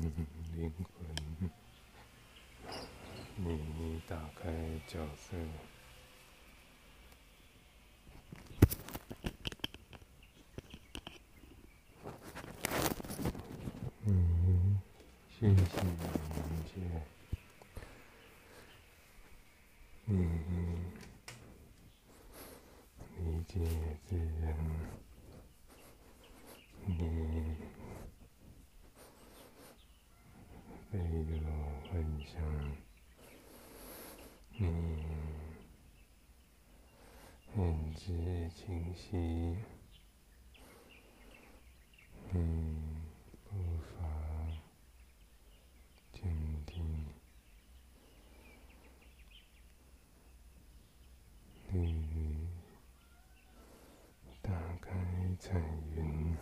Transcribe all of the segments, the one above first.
灵魂，你打开角色，嗯信息连接，你理解自然，你被我幻想，你认知清晰，你步伐坚定，你打开彩云，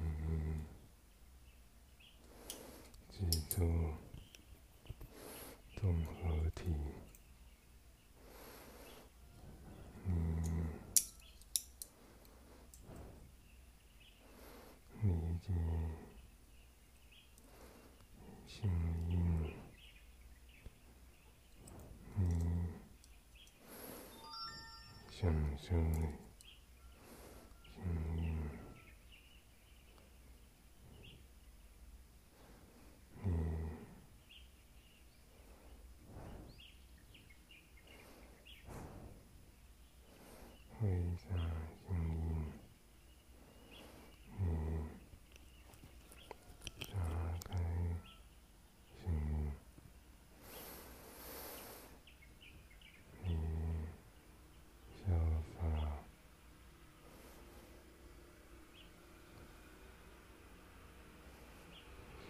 你制作综合体，你理解静音，你享受心音，你挥洒心音，你打开心音，你效法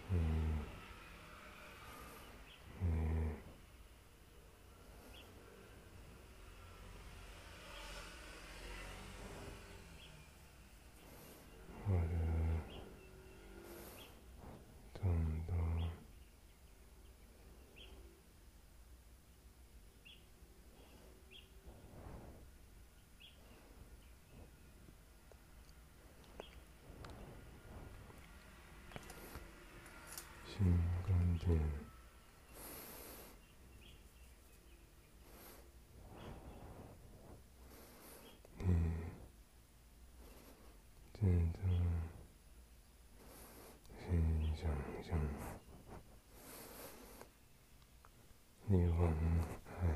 心，你我的众多新观点，你真的先想象你往海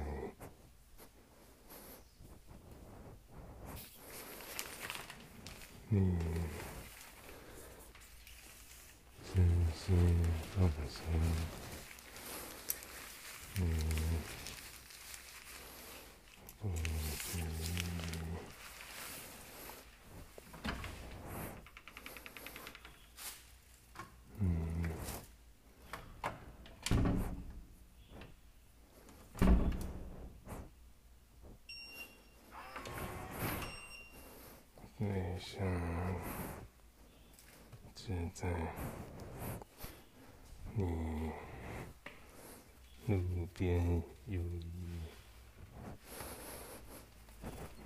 你身心放松，你不知你内向自在，你路边有鱼，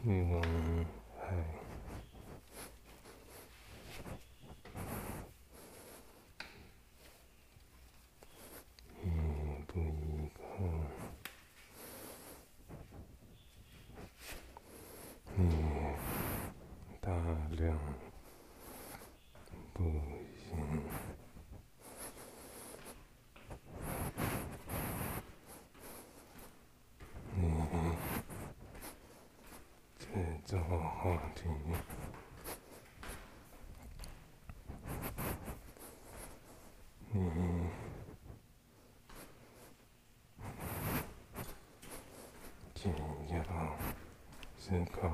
你往海。一步一靠，你大量步行，你这么好听。紧要思考，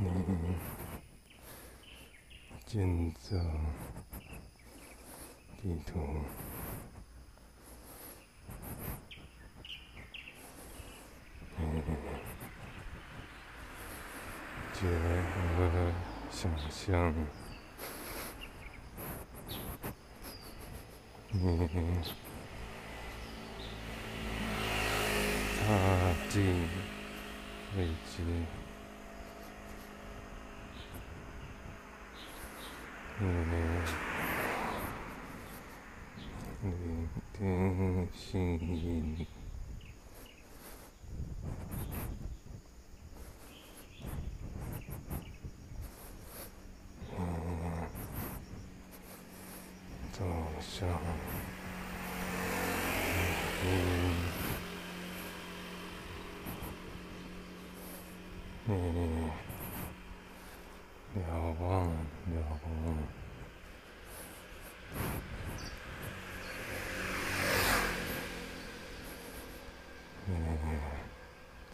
你建造地图，嗯，结合想象，嗯，踏进未知，嗯。聆听心音，嗯，走向嗯，嗯，瞭望，瞭望。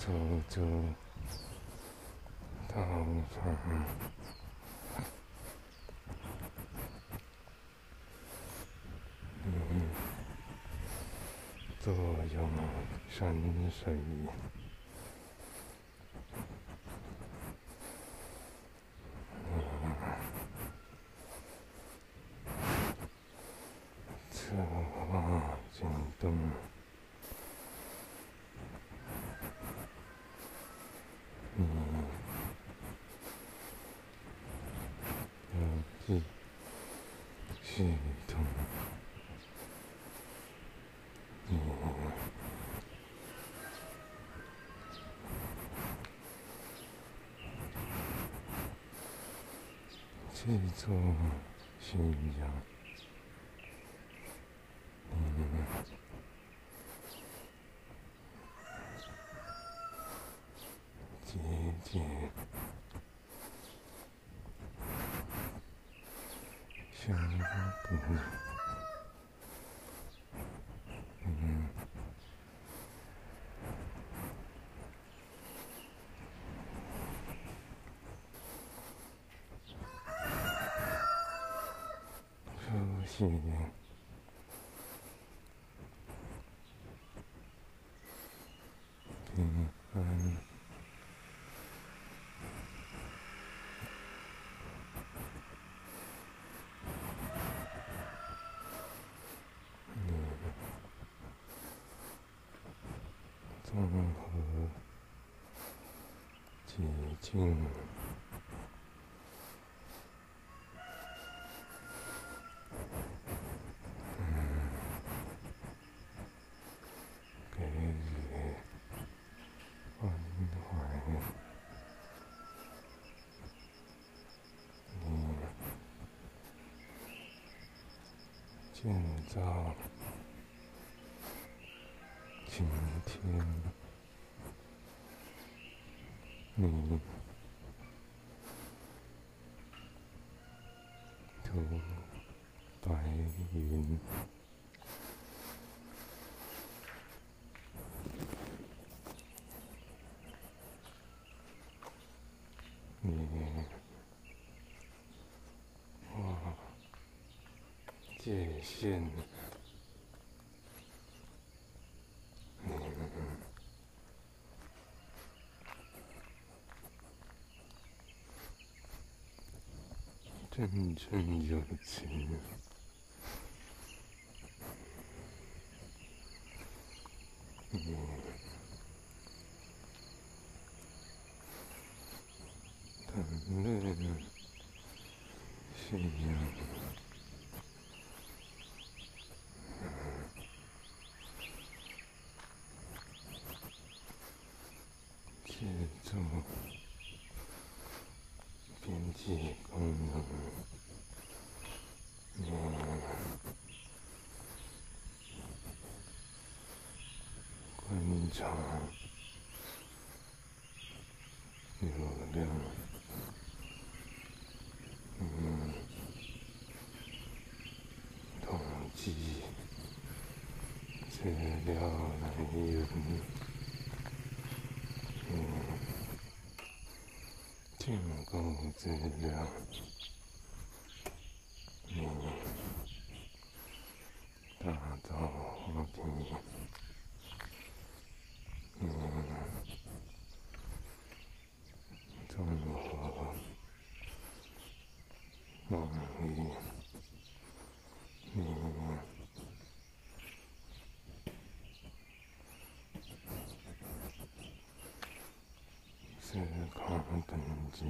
走走，道上，嗯，坐拥山水，嗯，侧望京东。系统，嗯，这座信仰，嗯，姐姐。相不，嗯，熟悉，平安。综合洁净，建造。今天，你头白云，你哇，界限。真正有情，嗯，谈论信仰，制作。边际功能，嗯，观察流量，嗯，统计资料来源。建构资料，你嗯，中和梦里，嗯，思考本质，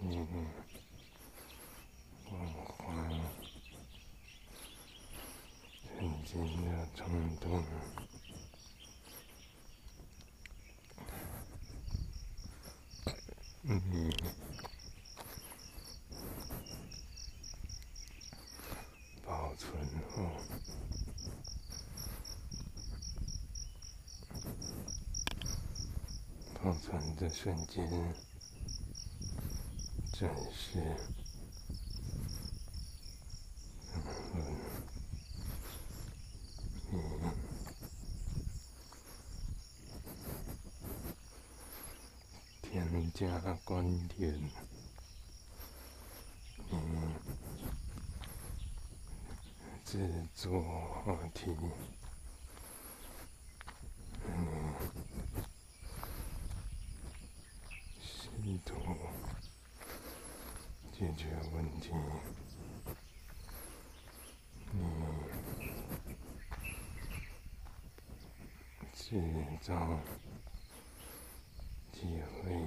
嗯。今的冲动，嗯，保存的瞬间，真是。加观点，嗯，制作话题，嗯，试图解决问题，嗯，制造机会。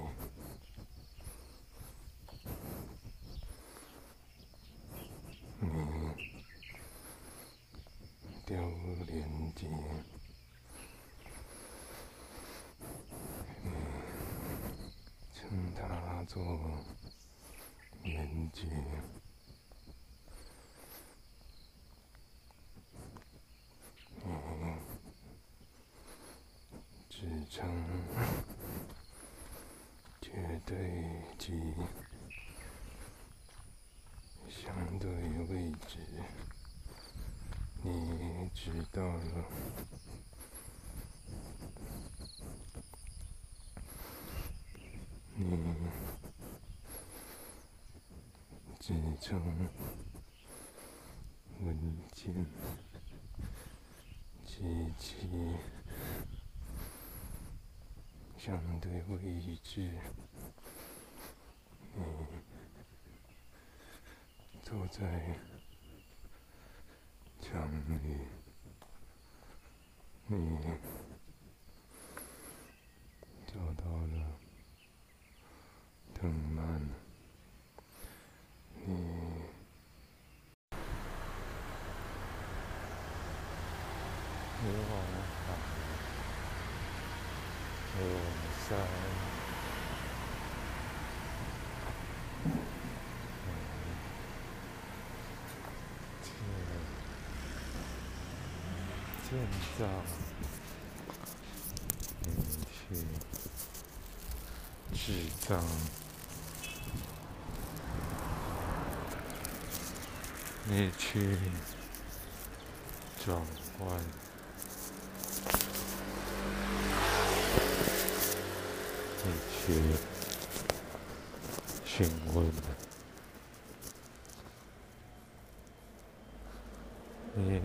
做连接，嗯，支撑绝对及相对位置，你知道了。你支撑文件机器相对位置，你坐在墙里，你找到了藤蔓。你往海，河山，建建造，你去制造，你去转换。去询问，你。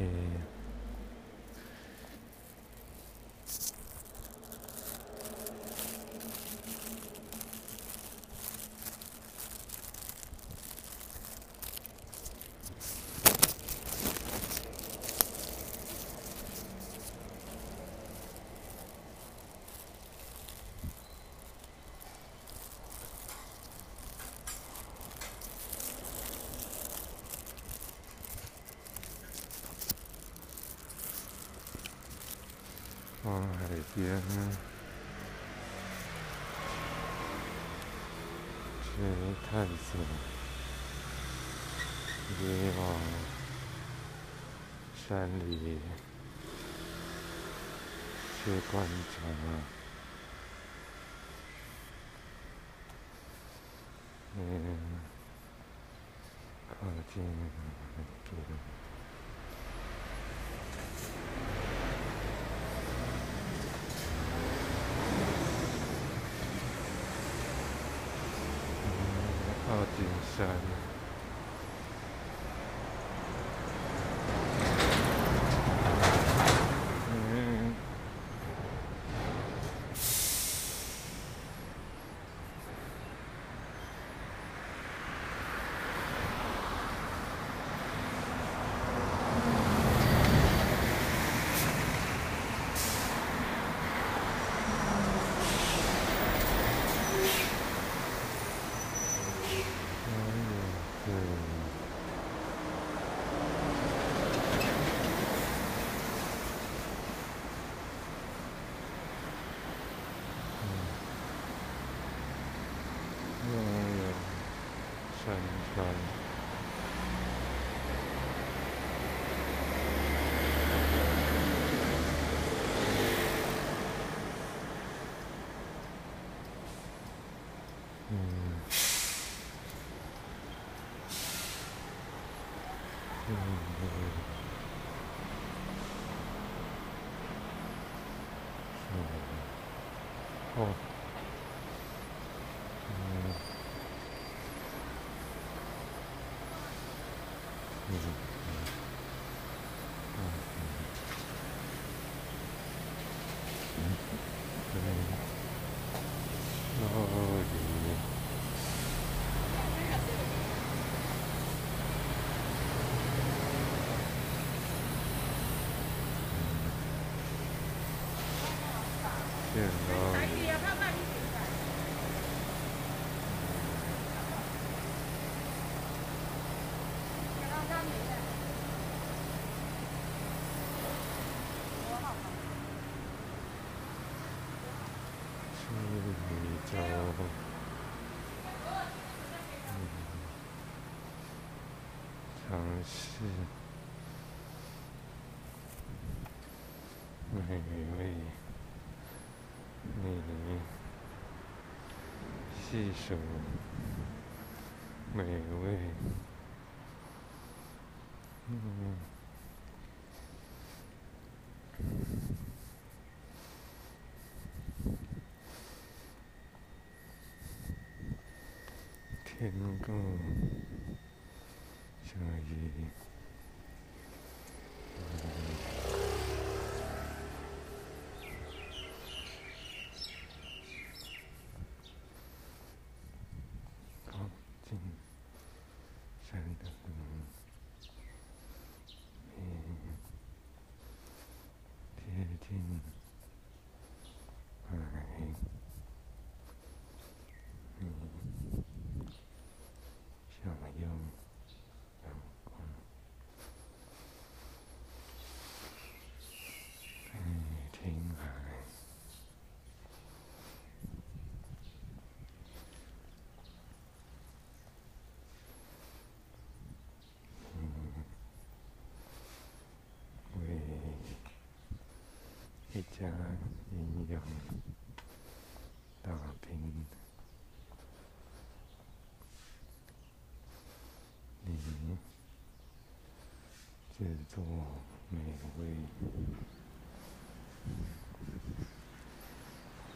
往海边去探索，也往山里去观察，尝试美味，你细数美味，嗯。天空 Yeah. 一家营养大厅，你制作美味，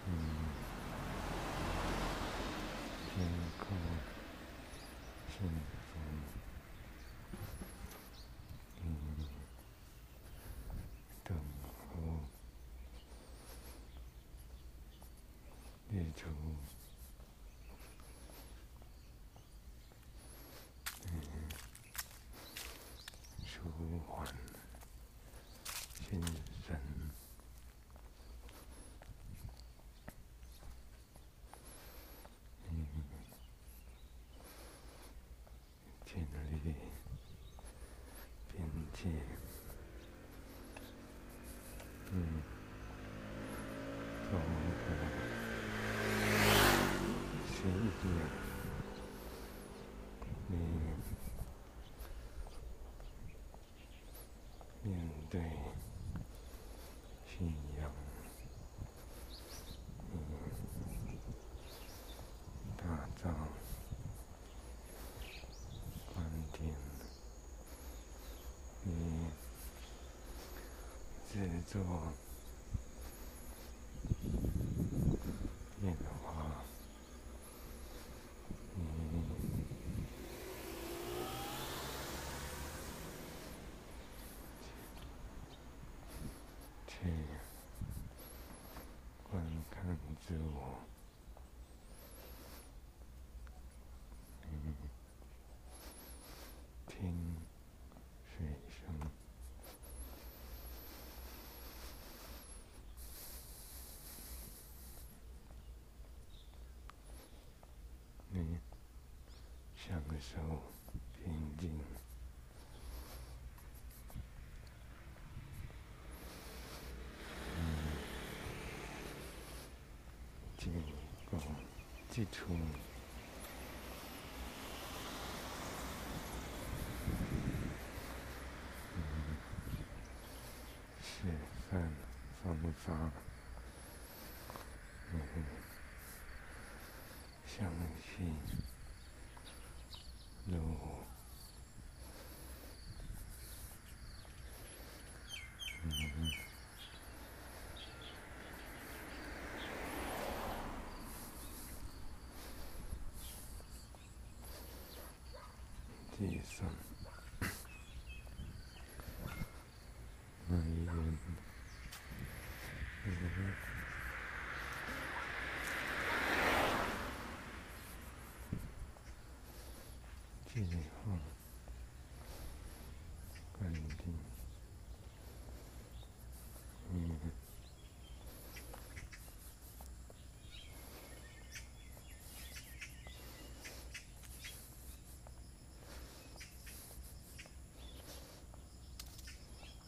嗯，健康幸福。就舒缓心神，嗯，建立边界，嗯，走过。心意，你面对信仰，你打造观点，你制作清净，金刚，智慧，吃，方法，相信。地上。那一人，嗯，计划安定，嗯，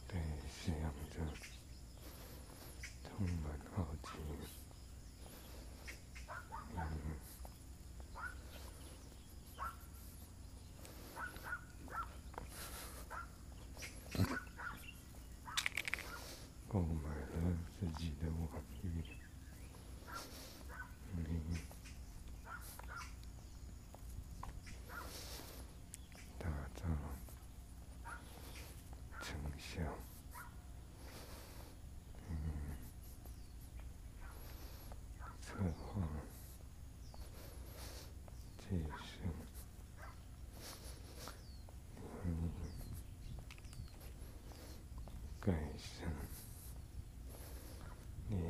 对，想着充满好奇，嗯。购买了自己的网域，嗯，打造成效，嗯，策划介绍，嗯，改善。你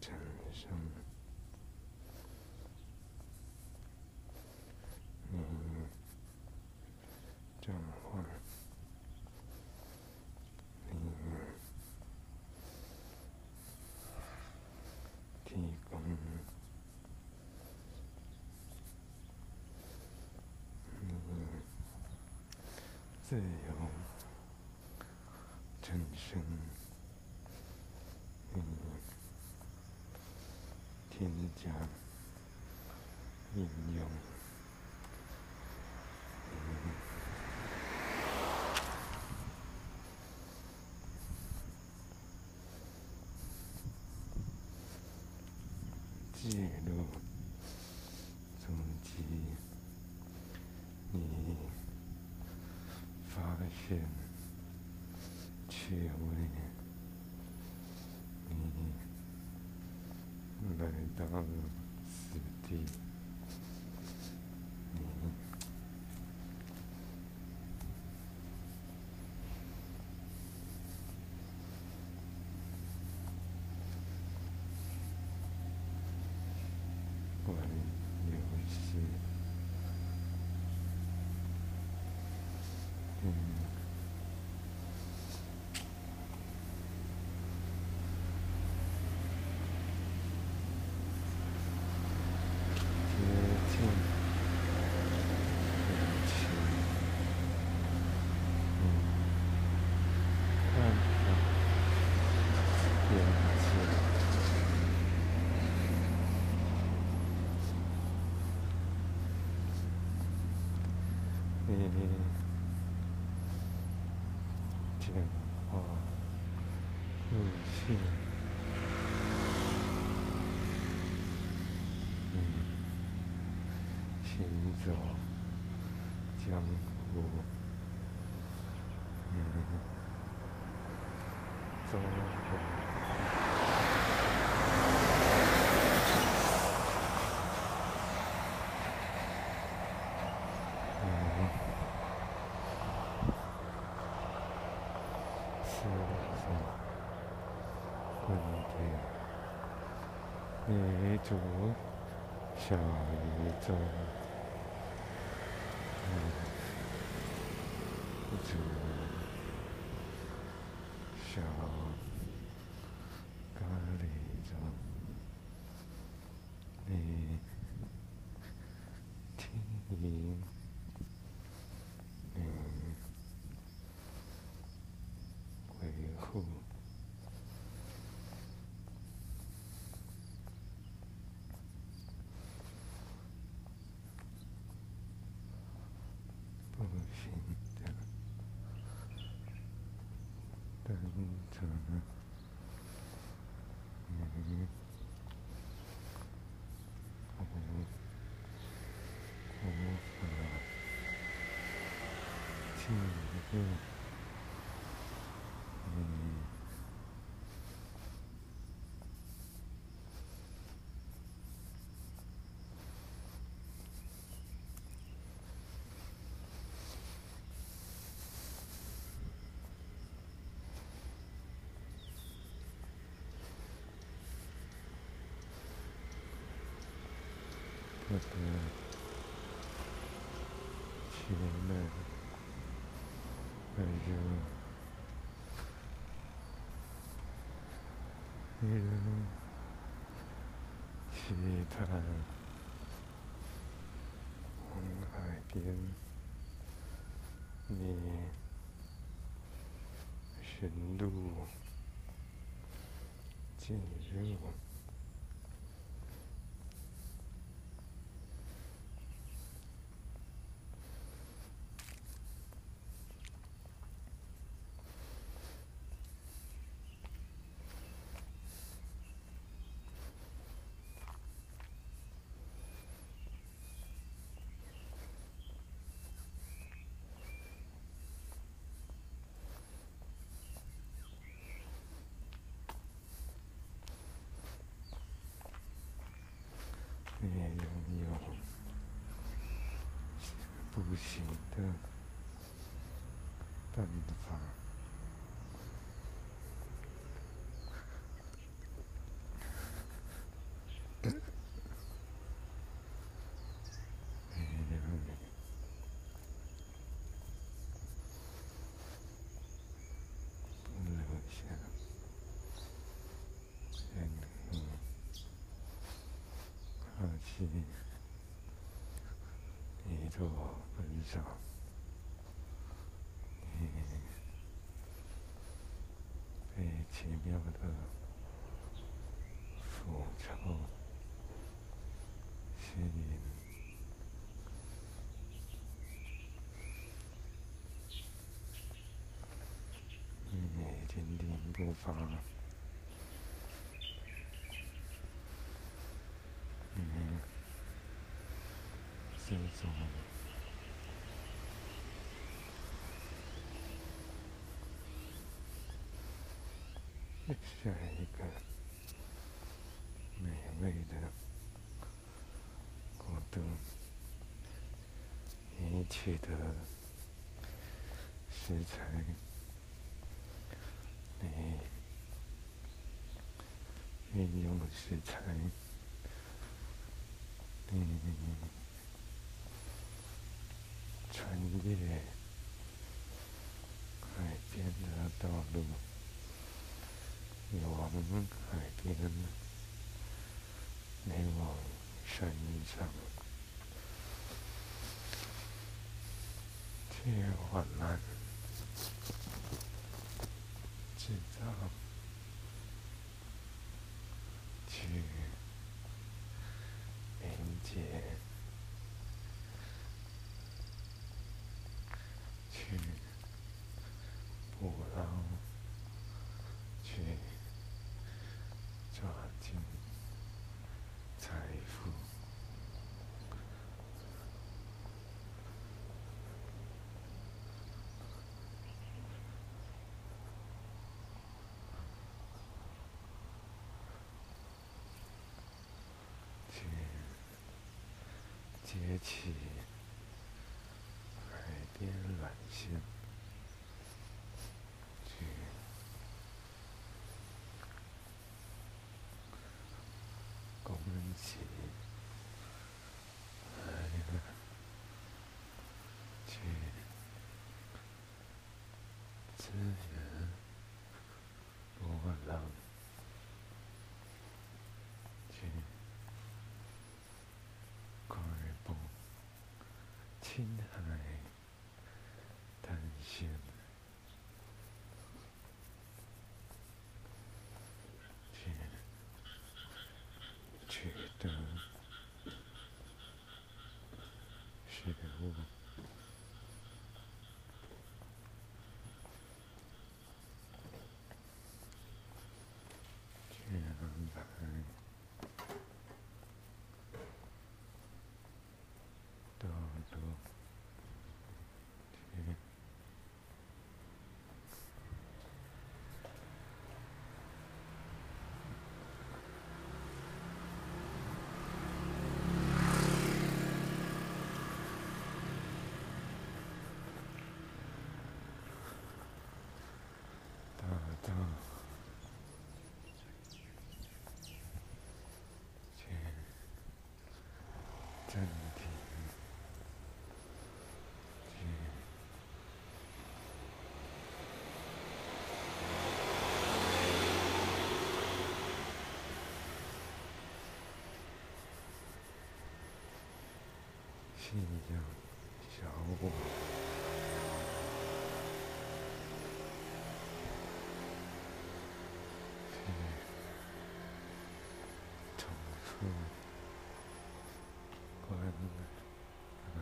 产生，你转换，你提供，你自由产生。嗯，添加、应用，记录、总结你发现缺位。你来到了此地，你玩游戏，嗯。接近人群，嗯，看看眼前，你讲话路线，嗯。行走江湖，嗯，走过，嗯，是什么观点？你主小宇宙。主小咖喱中，你听你维护。不行的，但着你，无无法进入你。我的亲人，还有你的期盼，海边你深度进入。也拥有不行的办法，也让你不留下。放弃你做分手，你被奇妙的复仇吸引，你坚定步伐。这种下一个美味的果冻，你取得食材，你运用食材，你。穿越海边的道路，往海边，你往山上，去缓慢制造，去接起海边软线。起，来了，去资源波浪，去快步青海探险，去。取得食物，暂停，信仰小我。重复关来，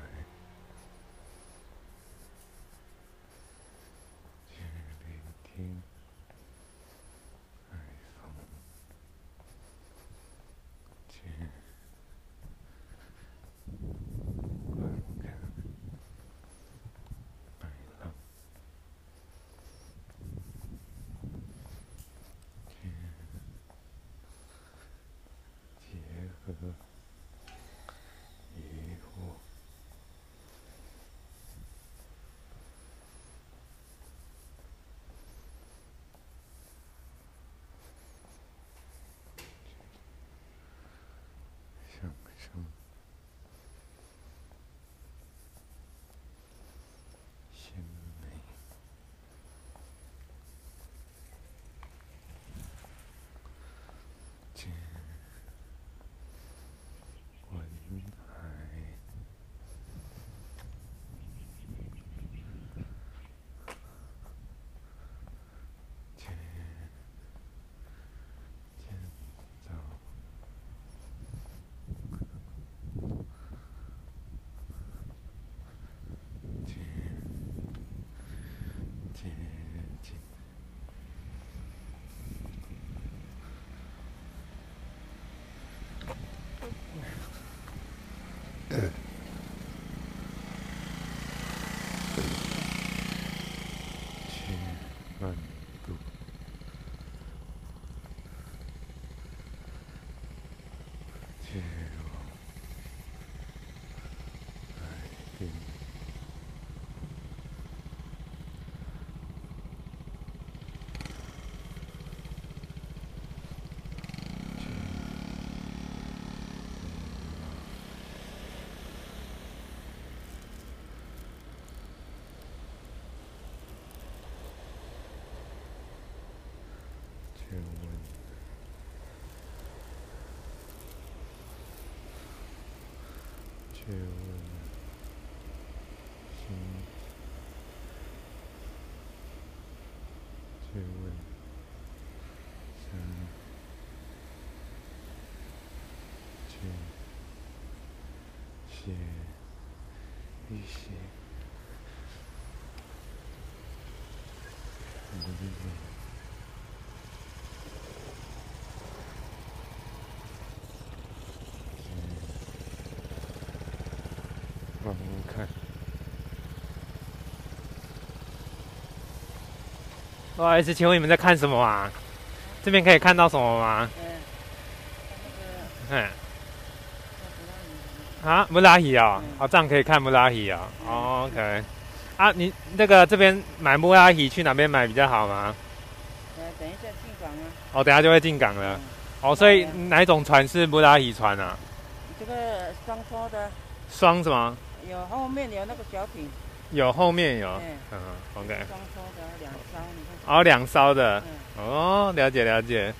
去聆听海风，去观看海浪，去呵呵渔获。享受鲜美，见文海，见建造。接接近，去慢度，去往海滨。去问，去问心，去问心，去写一些文字。慢慢看，不好意思，请问你们在看什么啊？这边可以看到什么吗？嗯，嗯，啊，木拉希哦，哦，这样可以看木拉希哦。哦，OK。啊，你那个这边买木拉希去哪边买比较好吗？呃，等一下进港啊。哦，等下就会进港了。嗯哦，所以哪一种船是木拉希船啊？这个双拖的双什么？有后面有那个小艇，有后面有。嗯，嗯，OK。双拖的两艘，你看。哦，两艘的。嗯，哦，了解了解。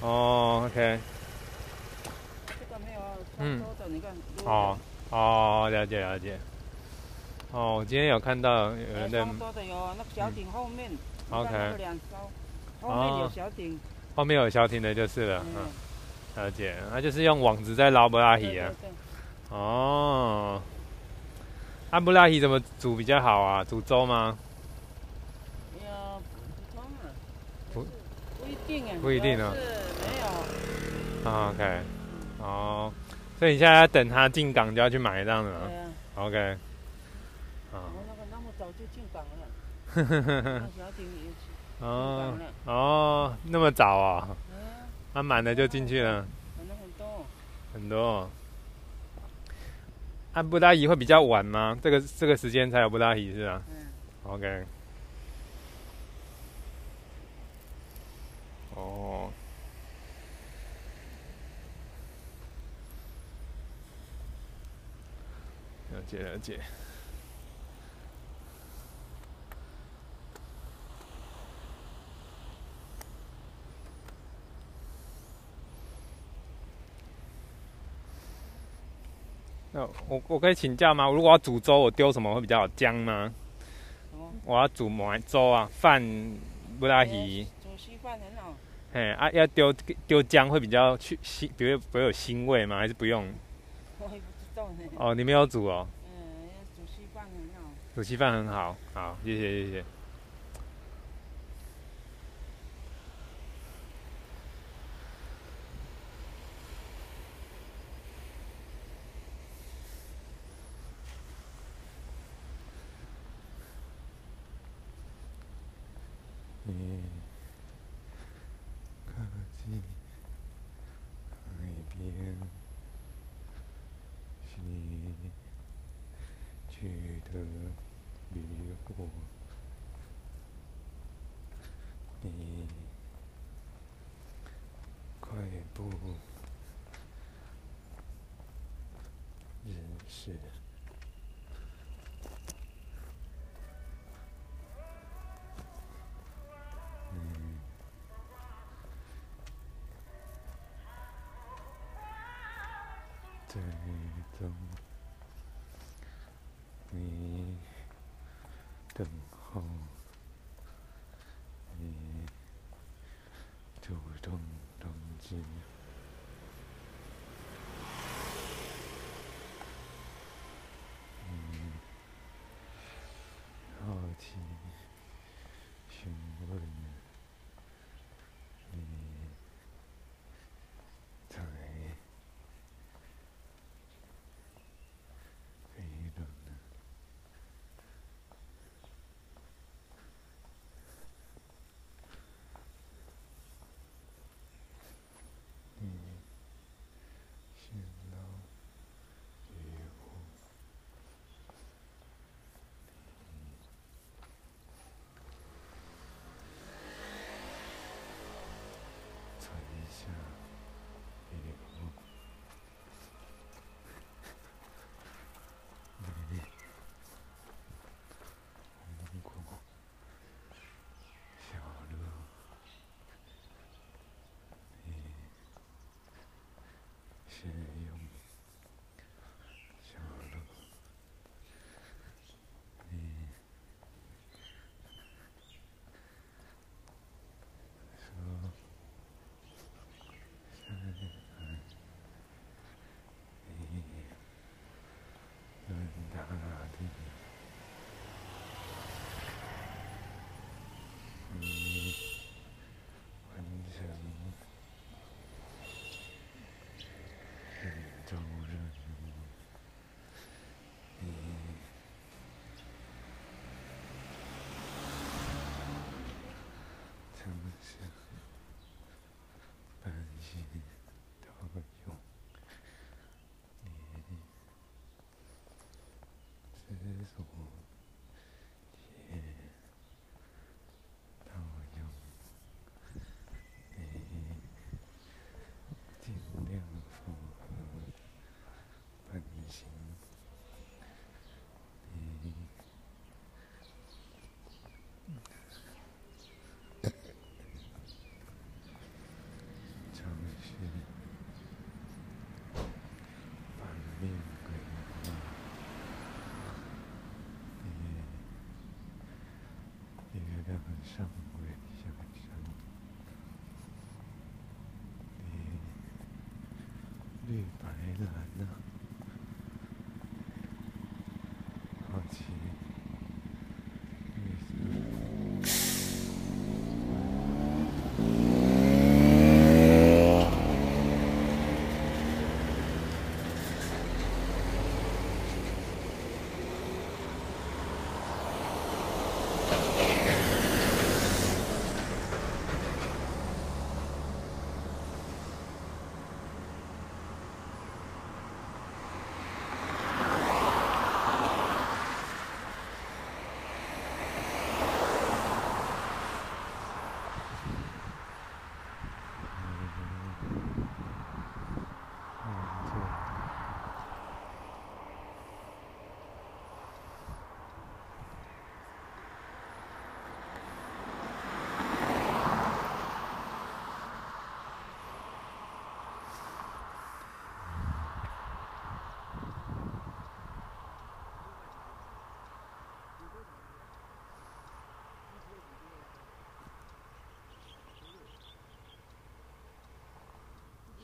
哦，OK。这个没有双拖的，你看。哦，哦，了解了解。哦，我今天有看到有呃，人在双拖的有那个小艇后面，OK 两艘，后面有小艇。后面有小艇的就是了。嗯嗯，了解。那就是用网子在捞布拉鱼啊。对哦。阿布拉希怎么煮比较好啊？煮粥吗？要补充啊。不不一定啊。不一定哦主要是没有。啊，OK。哦，所以你现在要等他进港就要去买这样子吗对啊，？OK。啊。我那个那么早就进港了，呵呵呵呵哦。哦，那么早啊？嗯，他满了就进去了，满了很多。很多。按布拉伊会比较晚吗？这个这个时间才有布拉伊是吧嗯，？OK。哦。了解了解。那我我可以请教吗？如果要煮粥，我丢什么会比较好姜吗？我要煮麻粥啊，饭不拉鱼，煮稀饭很好，嘿啊，要丢丢姜会比较去腥，比如不会有腥味吗？还是不用？我也不知道呢。哦，你没有煮哦，嗯，煮稀饭很好。煮稀饭很好，好，谢谢谢谢。你靠近海边，是你去的旅过，你快步认识。嗯，最终你等 Oh. shame. 绿白蓝啊，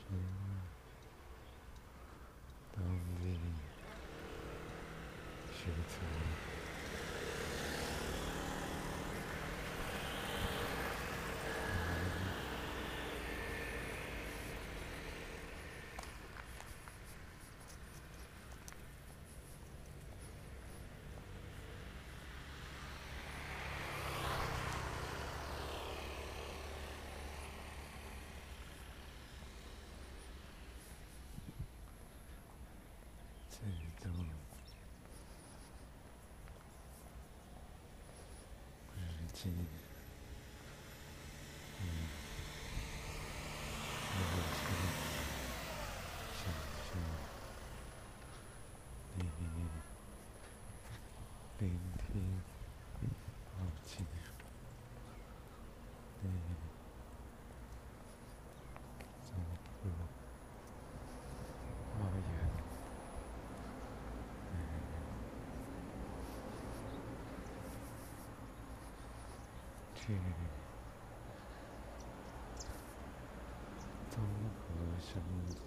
here. Sim. 去综合星座。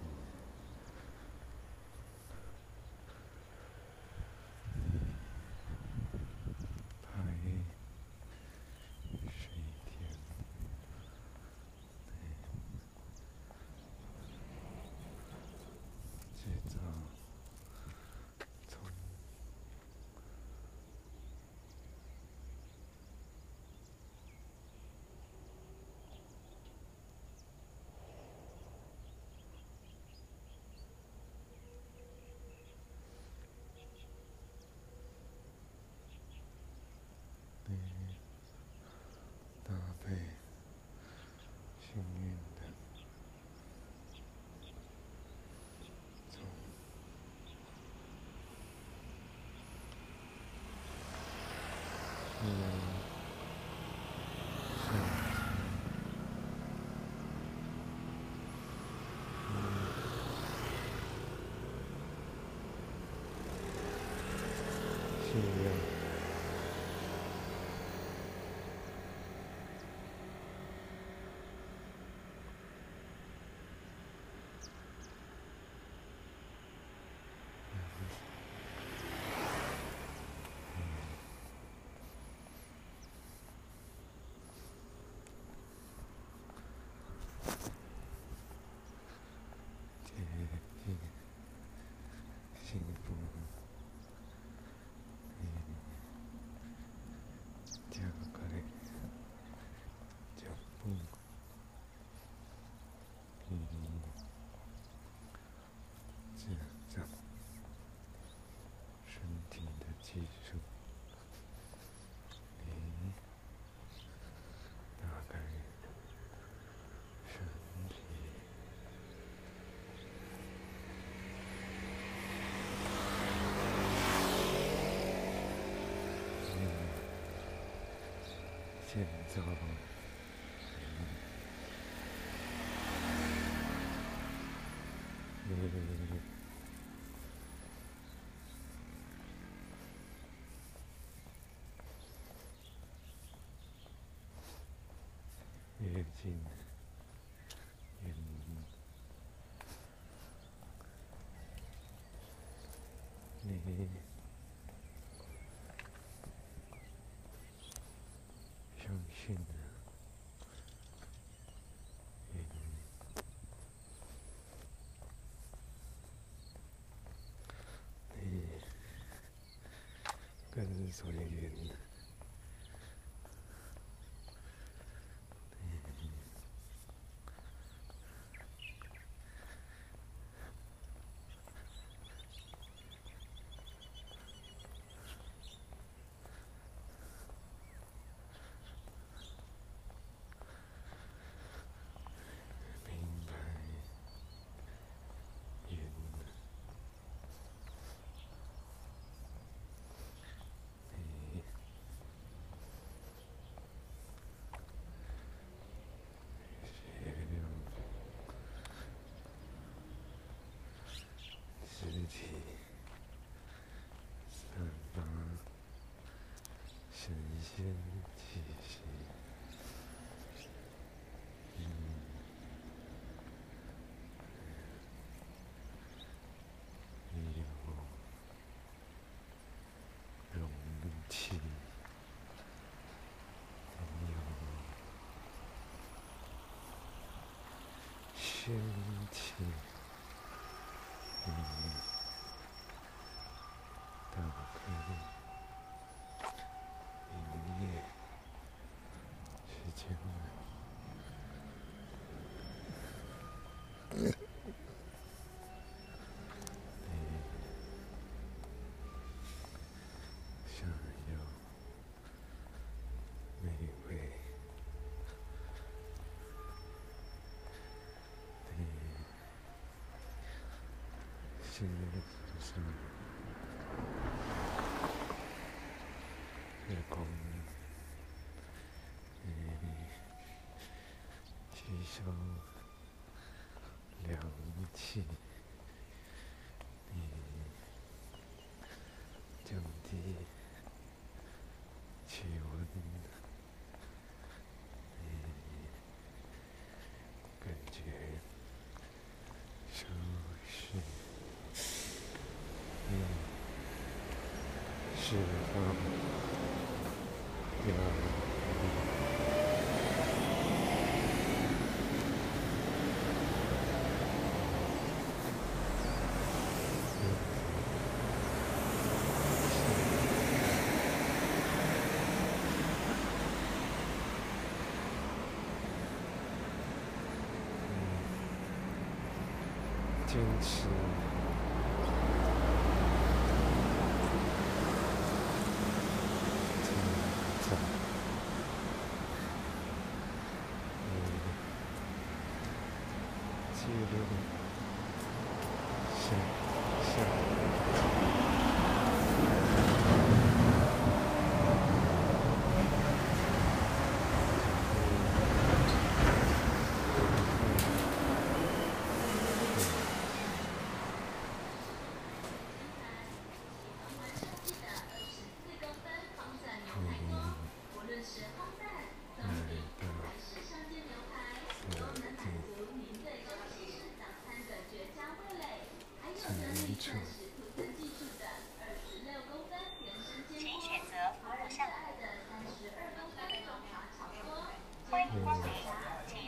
谢谢，你知。道吗？ 이렇게 있네. 예. 네. 큰 소리는 to しんでるし、坚持。请选择服务项目欢迎光临请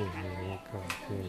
อย่างนี้ก็คือ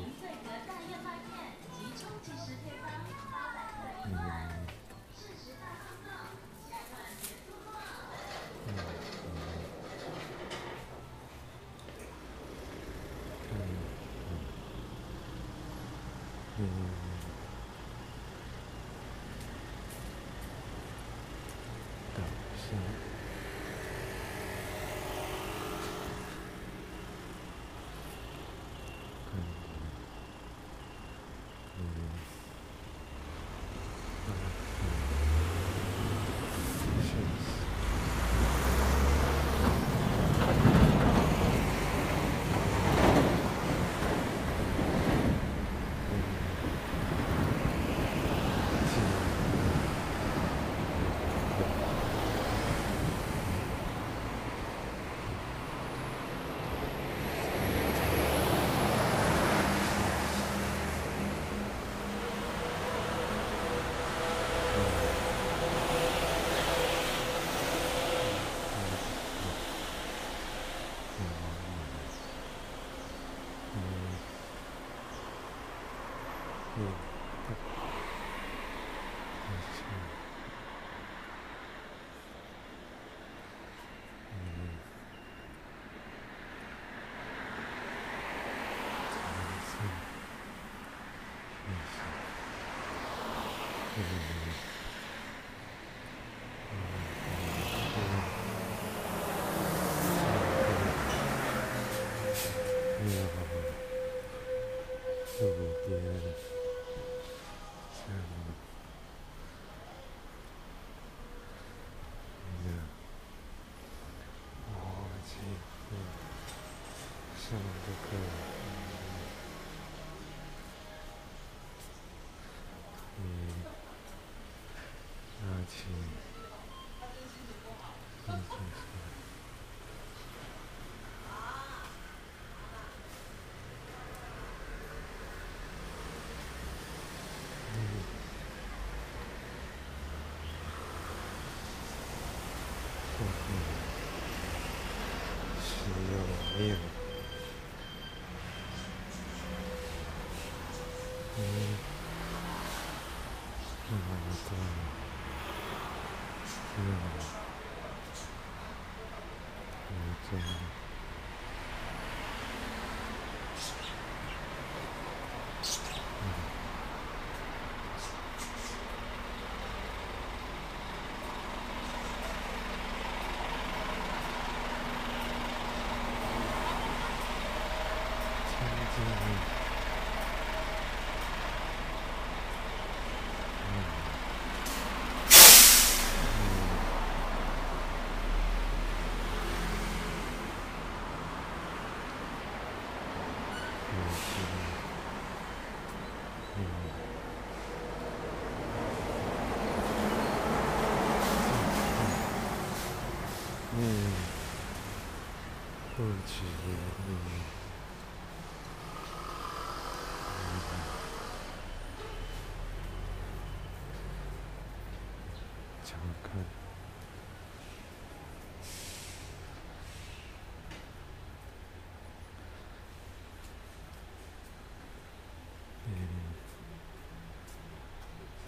上就可以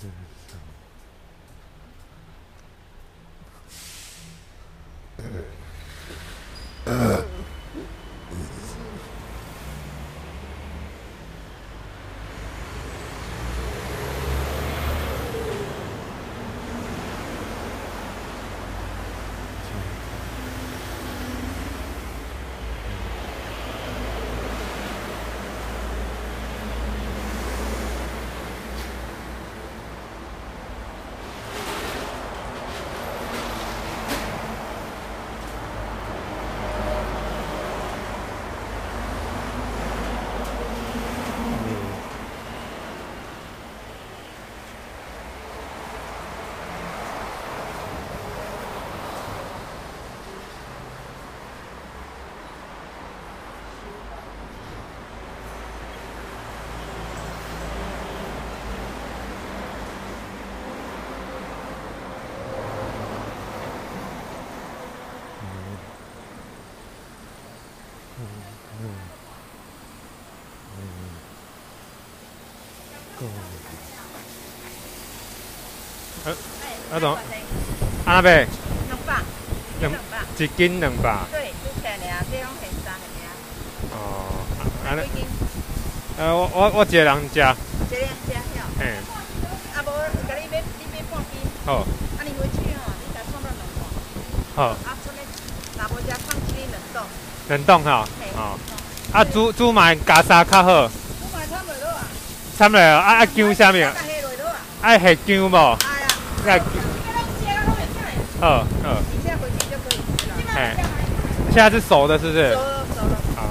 Mm-hmm. 那种，啊那边两百，两两百，一斤两百，对，之前的啊，这种很三的呀，哦，啊那几斤？呃我我我一个人食，这样这样晓。嘿，啊无，甲你买你买半斤，好，啊你回去吼，你甲放到冷冻，好，啊，剩的若无食放起冷冻，冷冻哈，嘿，哦，啊煮煮买加沙较好，煮买差袂落啊？参落啊啊姜啥物？啊，啊？爱下姜无？哎呀，要好好，你现在回去就可以吃了。哎，现在是熟的，是不是熟？了熟了，好，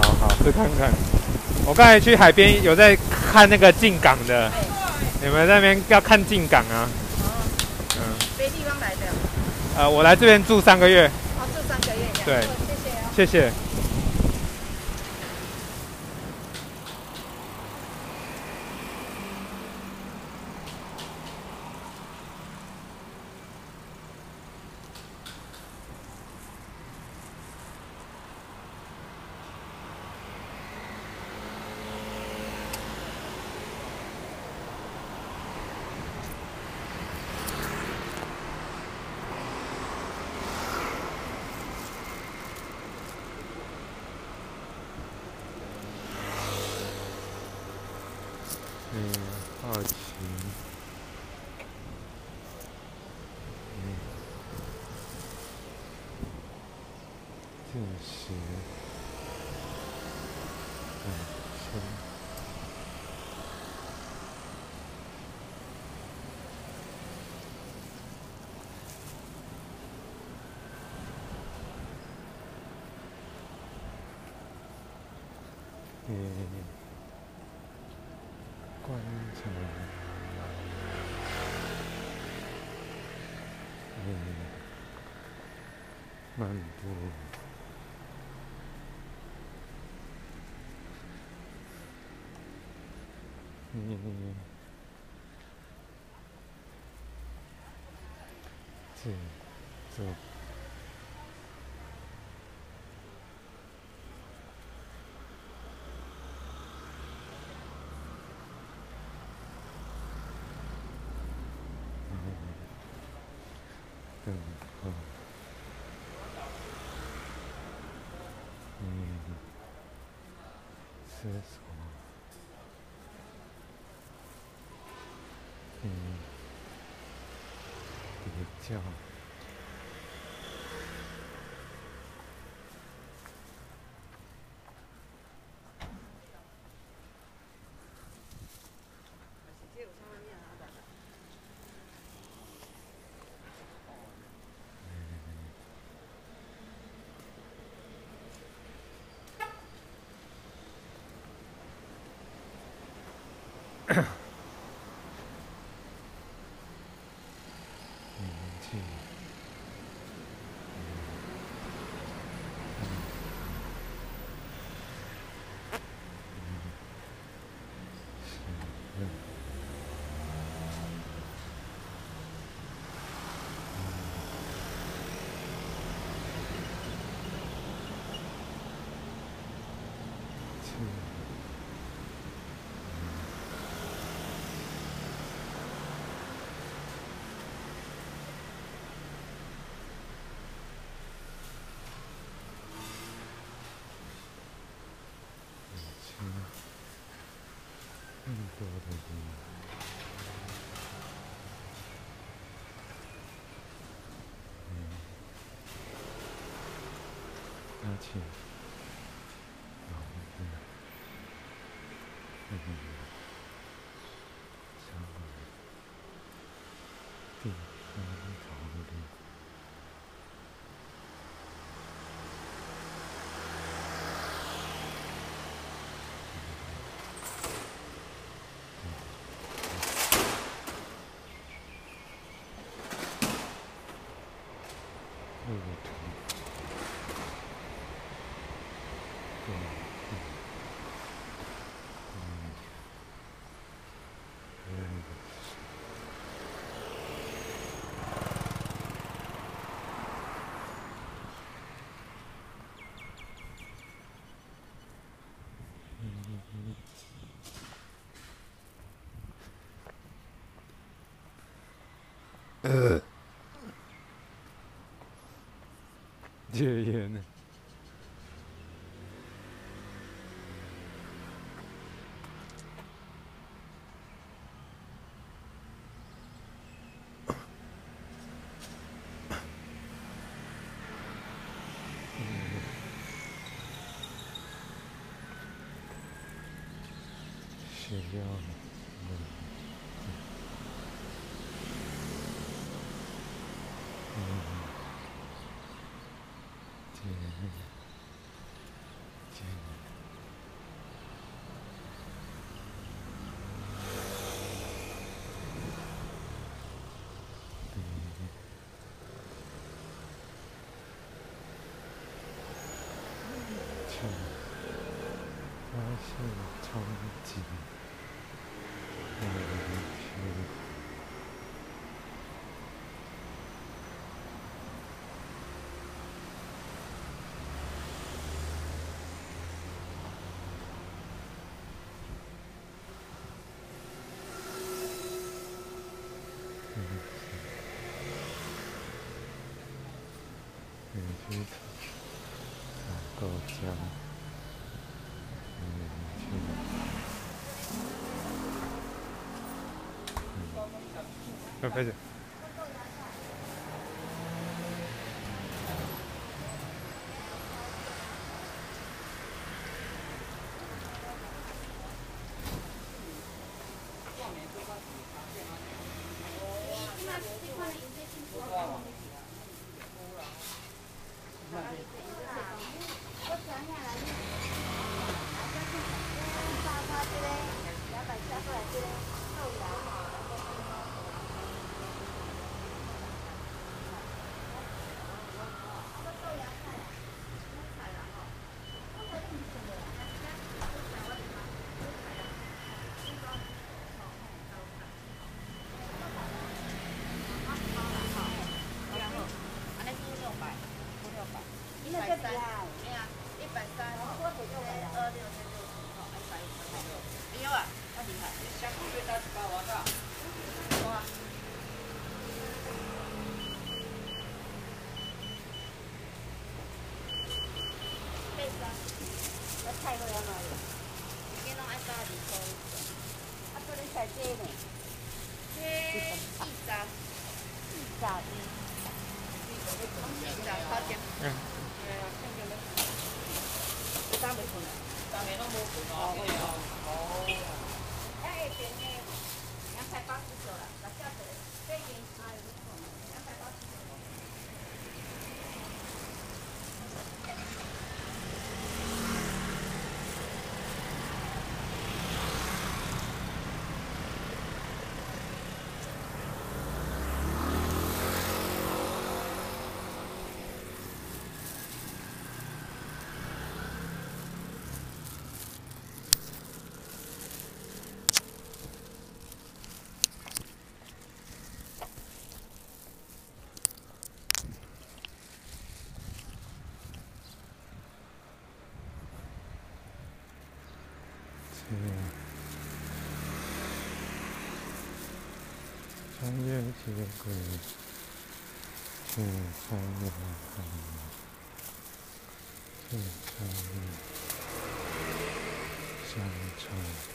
好好试看看。我刚才去海边有在看那个进港的，哎，你们那边要看进港啊？哦，嗯，别地方来的，呃，我来这边住三个月，哦，住三个月。对哦谢谢啊。谢谢。嗯，观察，嗯，漫步。嗯，这这，嗯，嗯，嗯，思索。嗯，比较，年纪，是，是，是，更多的你，嗯，而且，脑子，嗯，想法，地方考虑。路途，对，嗯，嗯，嗯，嗯，呃，戒烟呢？需要的，嗯，戒，戒，好，开始。 당연히지금그제삶으로가는세 상.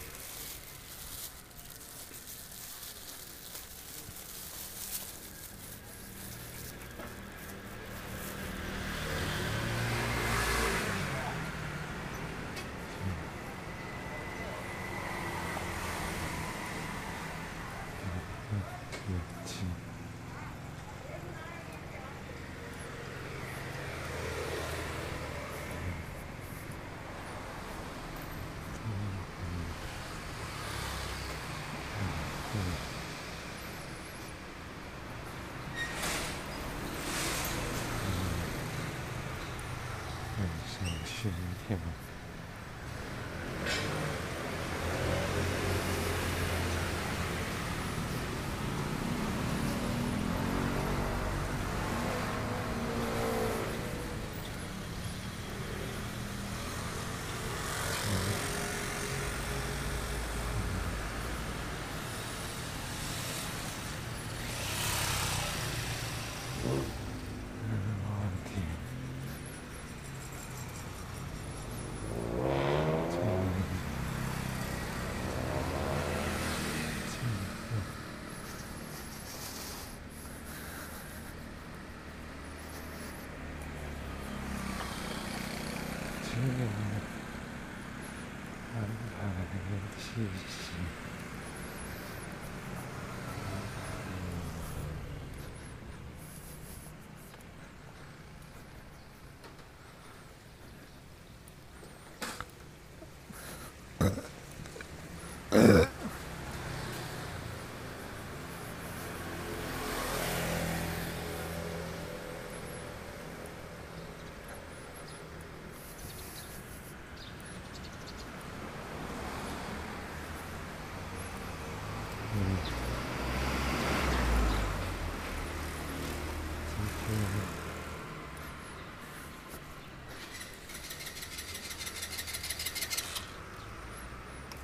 Uh,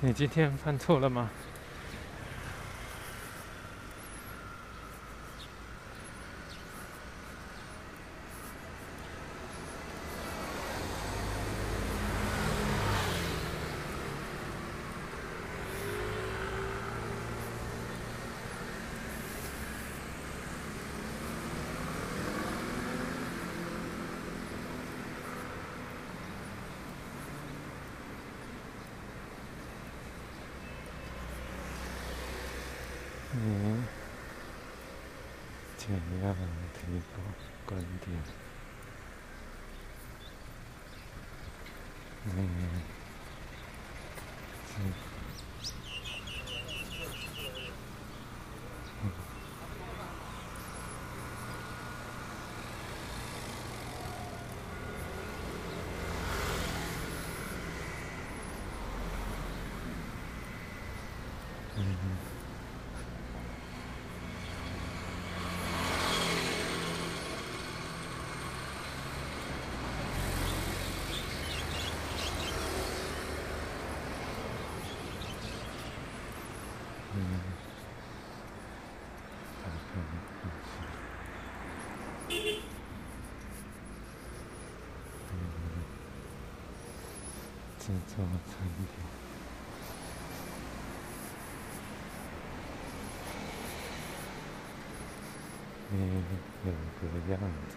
你今天犯错了吗？制作餐点，你有个样子，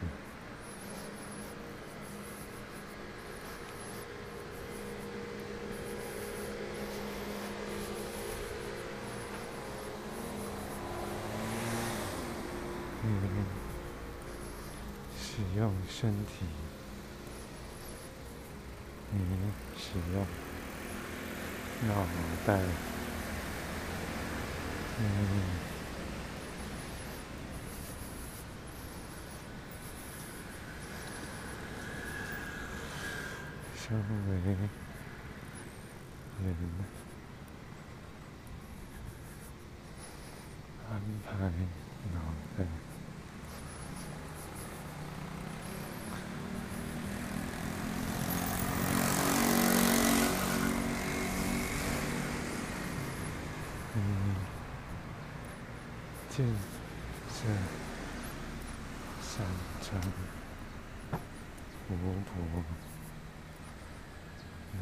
嗯，使用身体。你使用脑袋，嗯，稍微人安排脑袋。见这山川湖泊，嗯，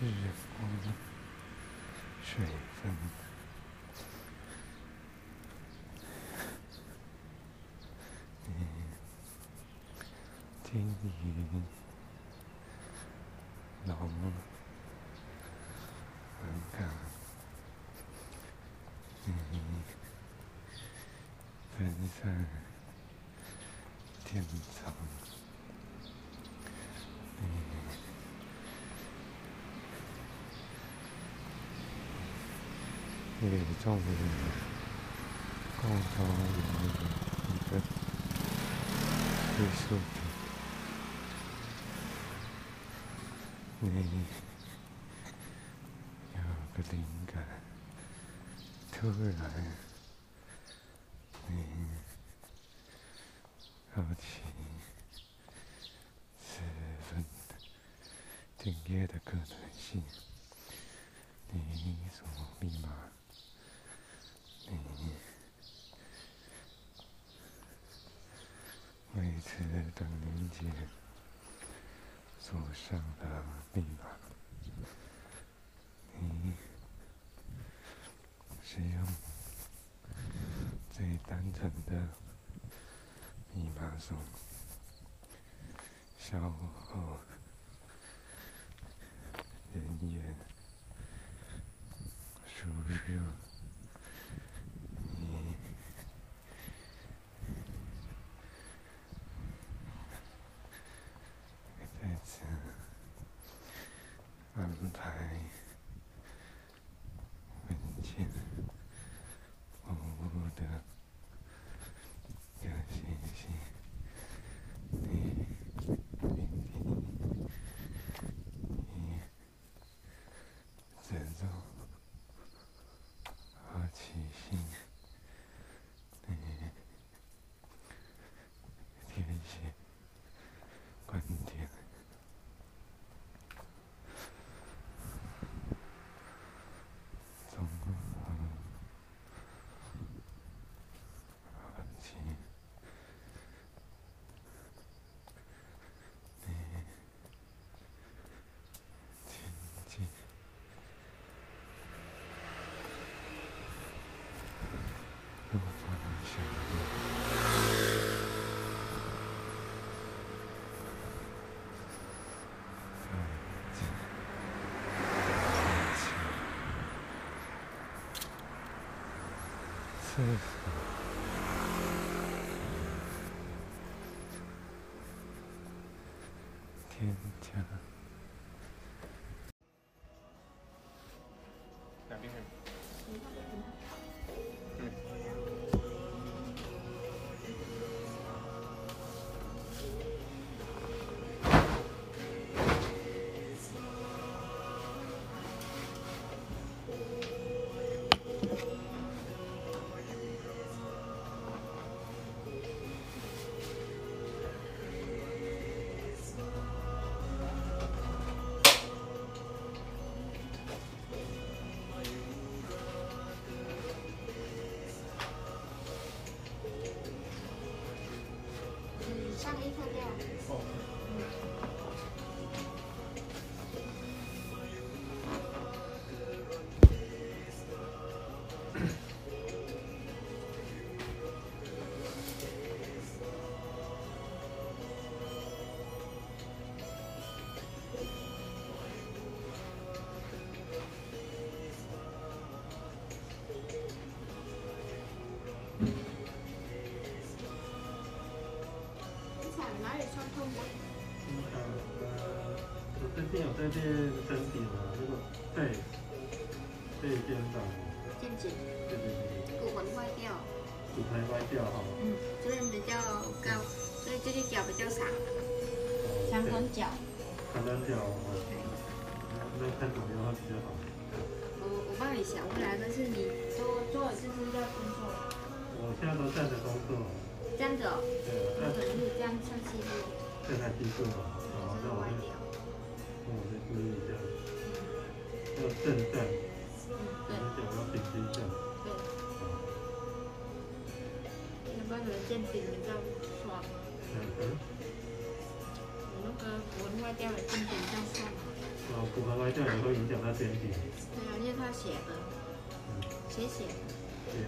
日光、水分，嗯，天云。分散，天仓，嗯，宇宙的共同一个艺术品。你有个灵感，突然，消耗人员是不是次安排 Jesus. 我最近有在练身体嘛，那个背、背肩膀，肩颈、对对对，骨盆坏掉，骨盆歪掉哈。嗯，这边比较高，所以这只脚比较长，长短脚。长短脚哦，那看怎么样会比较好？我我帮你想回来，但是你多做一次是要工作，我现在都站着工作，这样子哦，对，那可能是这样上气路，这台技术嘛，好，这是歪那我我就注意一下，要正站，嗯，对你脚要平均站，对。要不然你的肩颈比较酸，嗯嗯，你那个骨盆坏掉了，肩颈比较酸。然后骨盆歪掉也会影响到肩颈，对啊，因为他写的，嗯，写写的。也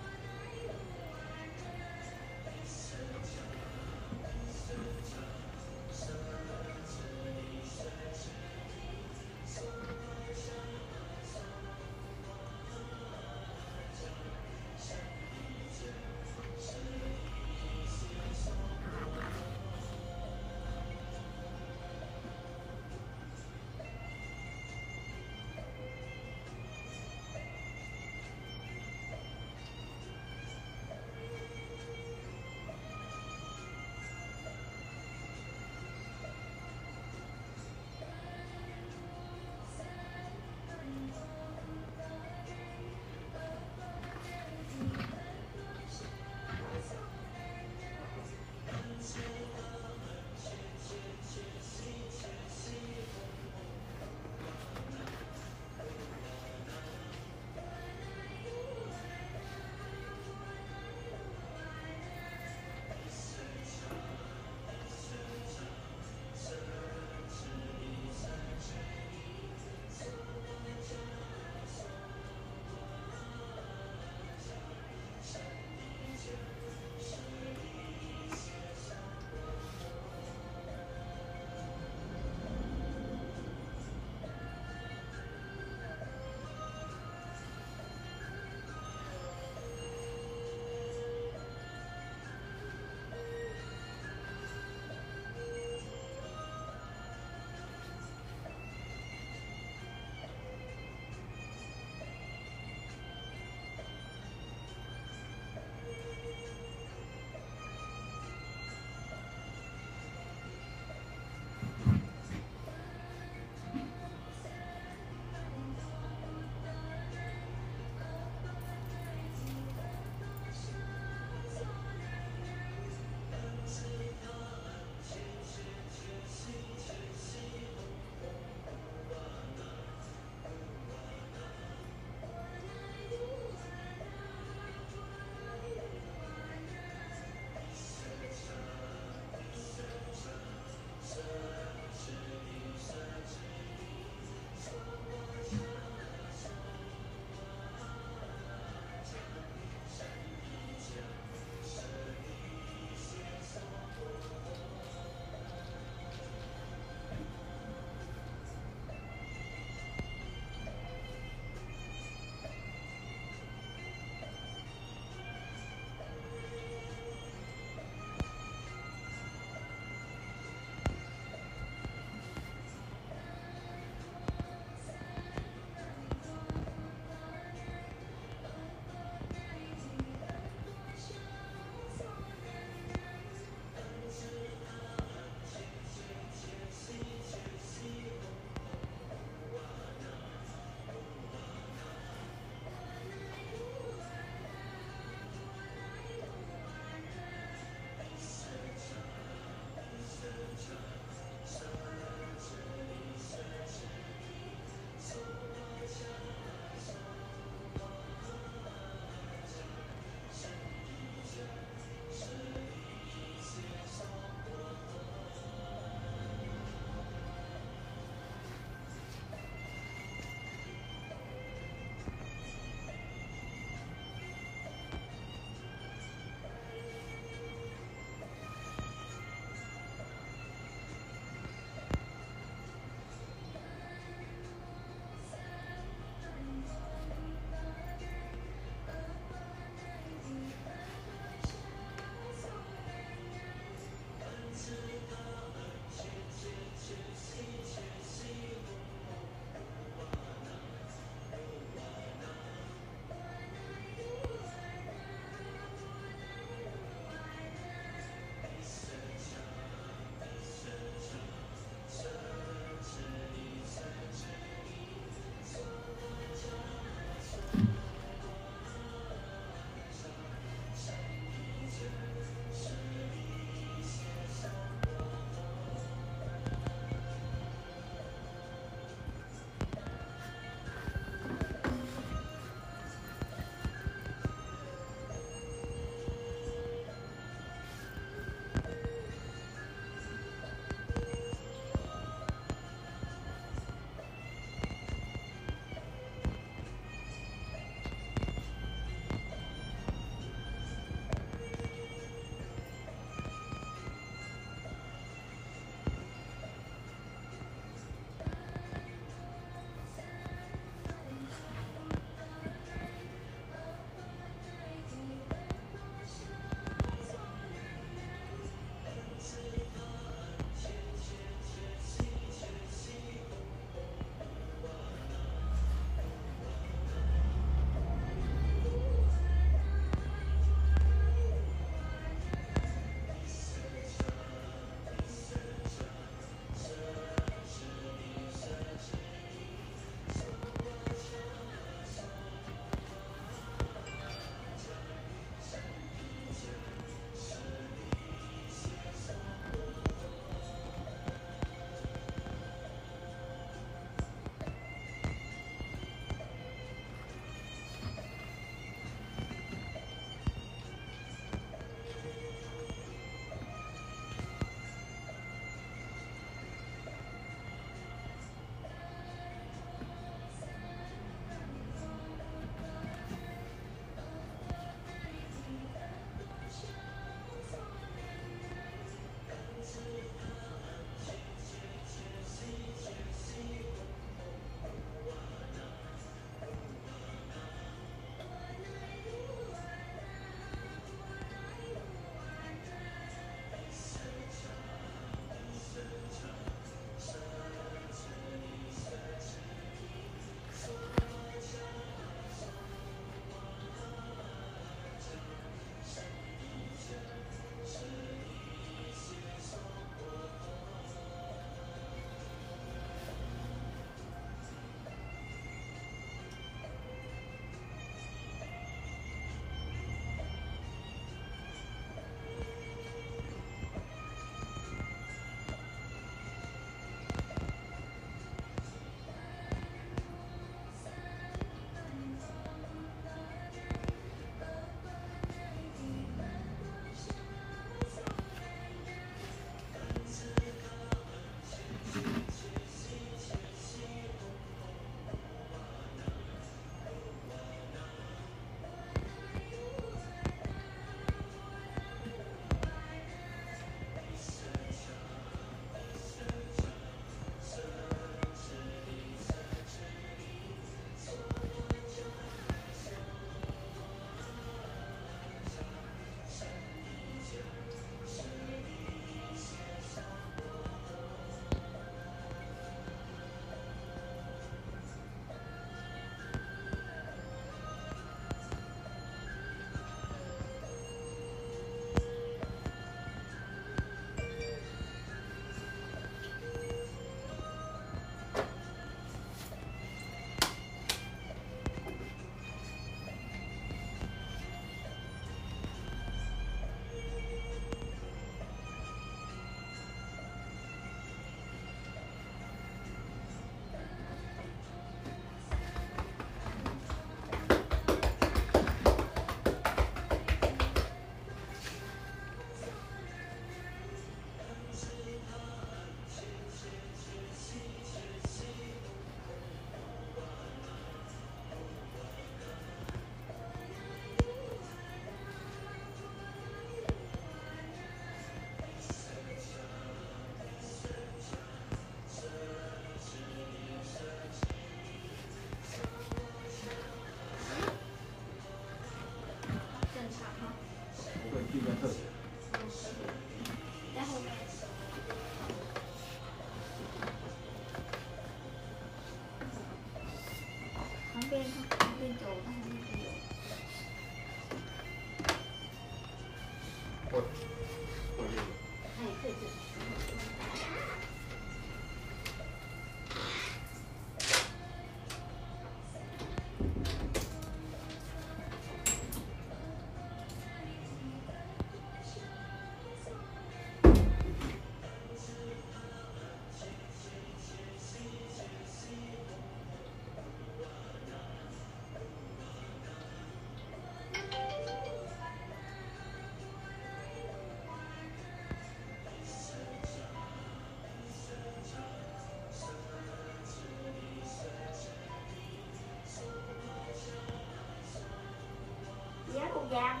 Giá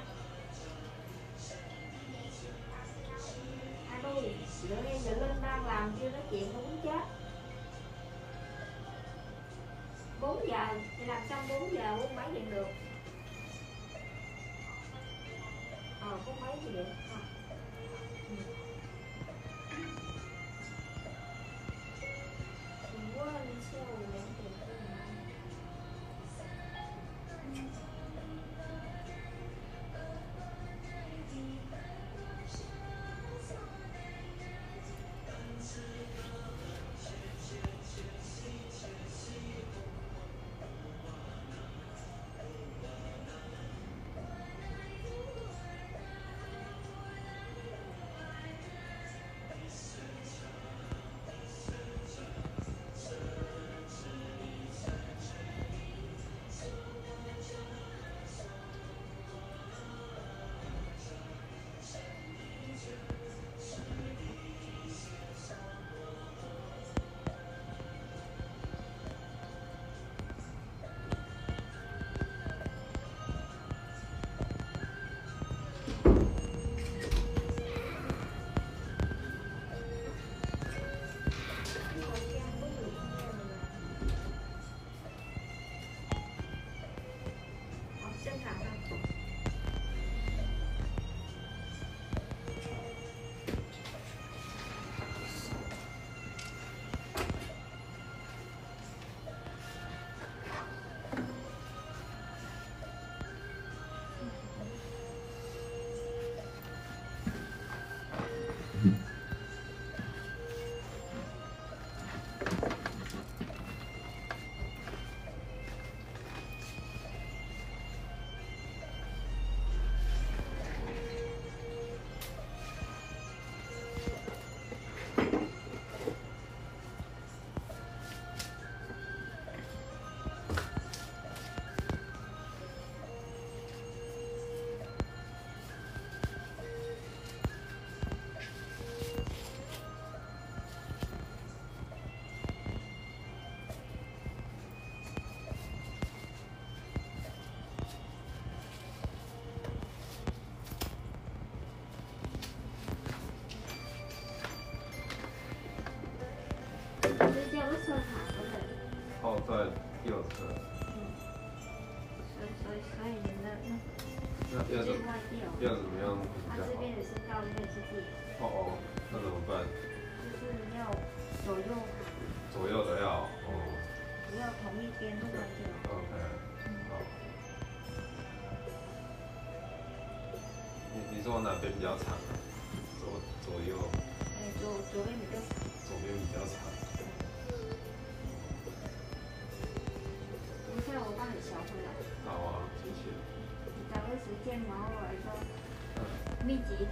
anh ơi Alo, em nay Linh đang làm chưa nói chuyện không muốn chết. 4 giờ, thì làm xong 4 giờ, 4 mấy điện được? Ờ, 4 mấy thì điện 哦，在右侧，所以所以所以你的那那要怎么样比它？这边也是高，这边也是低，哦哦，那怎么办？就是要左右左右的要哦。不要同一边弄上去。OK，好。你你说哪边比较长啊？左左右，哎，左左边来，好啊，谢谢。你找个时间，然后来说密集一点。